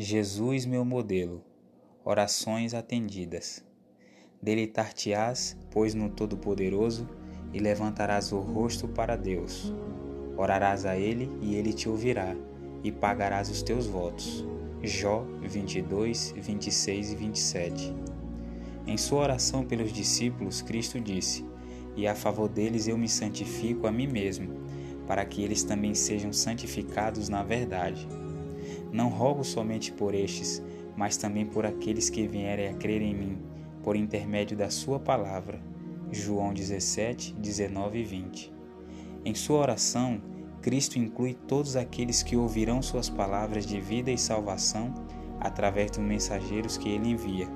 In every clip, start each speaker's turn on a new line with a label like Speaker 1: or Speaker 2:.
Speaker 1: Jesus, meu modelo. Orações atendidas. Deleitar-te-ás, pois, no Todo-Poderoso, e levantarás o rosto para Deus. Orarás a Ele e Ele te ouvirá, e pagarás os teus votos. Jó 22, 26 e 27. Em sua oração pelos discípulos, Cristo disse: E a favor deles eu me santifico a mim mesmo, para que eles também sejam santificados na verdade. Não rogo somente por estes, mas também por aqueles que vierem a crer em mim, por intermédio da Sua palavra. João 17, 19 e 20. Em sua oração, Cristo inclui todos aqueles que ouvirão suas palavras de vida e salvação através dos mensageiros que ele envia.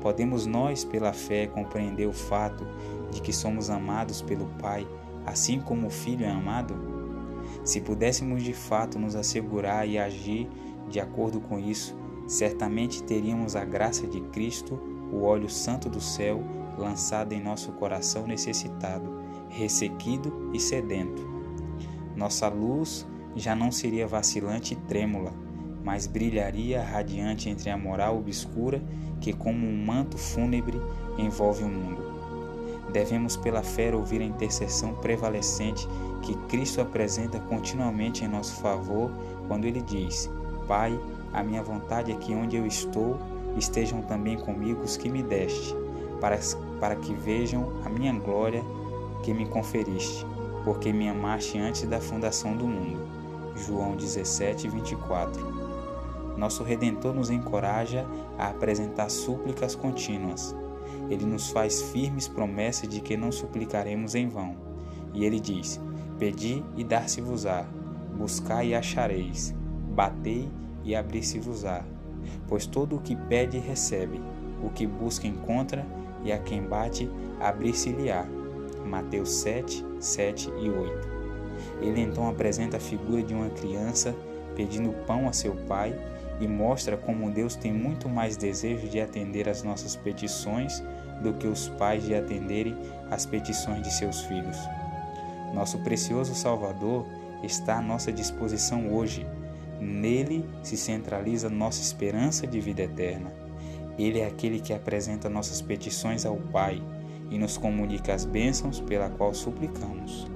Speaker 1: Podemos nós, pela fé, compreender o fato de que somos amados pelo Pai, assim como o Filho é amado? Se pudéssemos de fato nos assegurar e agir de acordo com isso, certamente teríamos a graça de Cristo, o óleo santo do céu, lançado em nosso coração necessitado, ressequido e sedento. Nossa luz já não seria vacilante e trêmula, mas brilharia radiante entre a moral obscura que, como um manto fúnebre, envolve o mundo. Devemos, pela fé, ouvir a intercessão prevalecente que Cristo apresenta continuamente em nosso favor quando ele diz: Pai, a minha vontade é que onde eu estou estejam também comigo os que me deste, para, para que vejam a minha glória que me conferiste porque me amaste antes da fundação do mundo. João 17, 24. Nosso Redentor nos encoraja a apresentar súplicas contínuas. Ele nos faz firmes promessas de que não suplicaremos em vão. E ele diz: Pedi e dar-se-vos-á, buscai e achareis, batei e abrir-se-vos-á. Pois todo o que pede recebe, o que busca encontra, e a quem bate abrir-se-lhe-á. Mateus 7, 7 e 8. Ele então apresenta a figura de uma criança pedindo pão a seu pai e mostra como Deus tem muito mais desejo de atender às nossas petições do que os pais de atenderem às petições de seus filhos. Nosso precioso Salvador está à nossa disposição hoje. Nele se centraliza nossa esperança de vida eterna. Ele é aquele que apresenta nossas petições ao Pai e nos comunica as bênçãos pela qual suplicamos.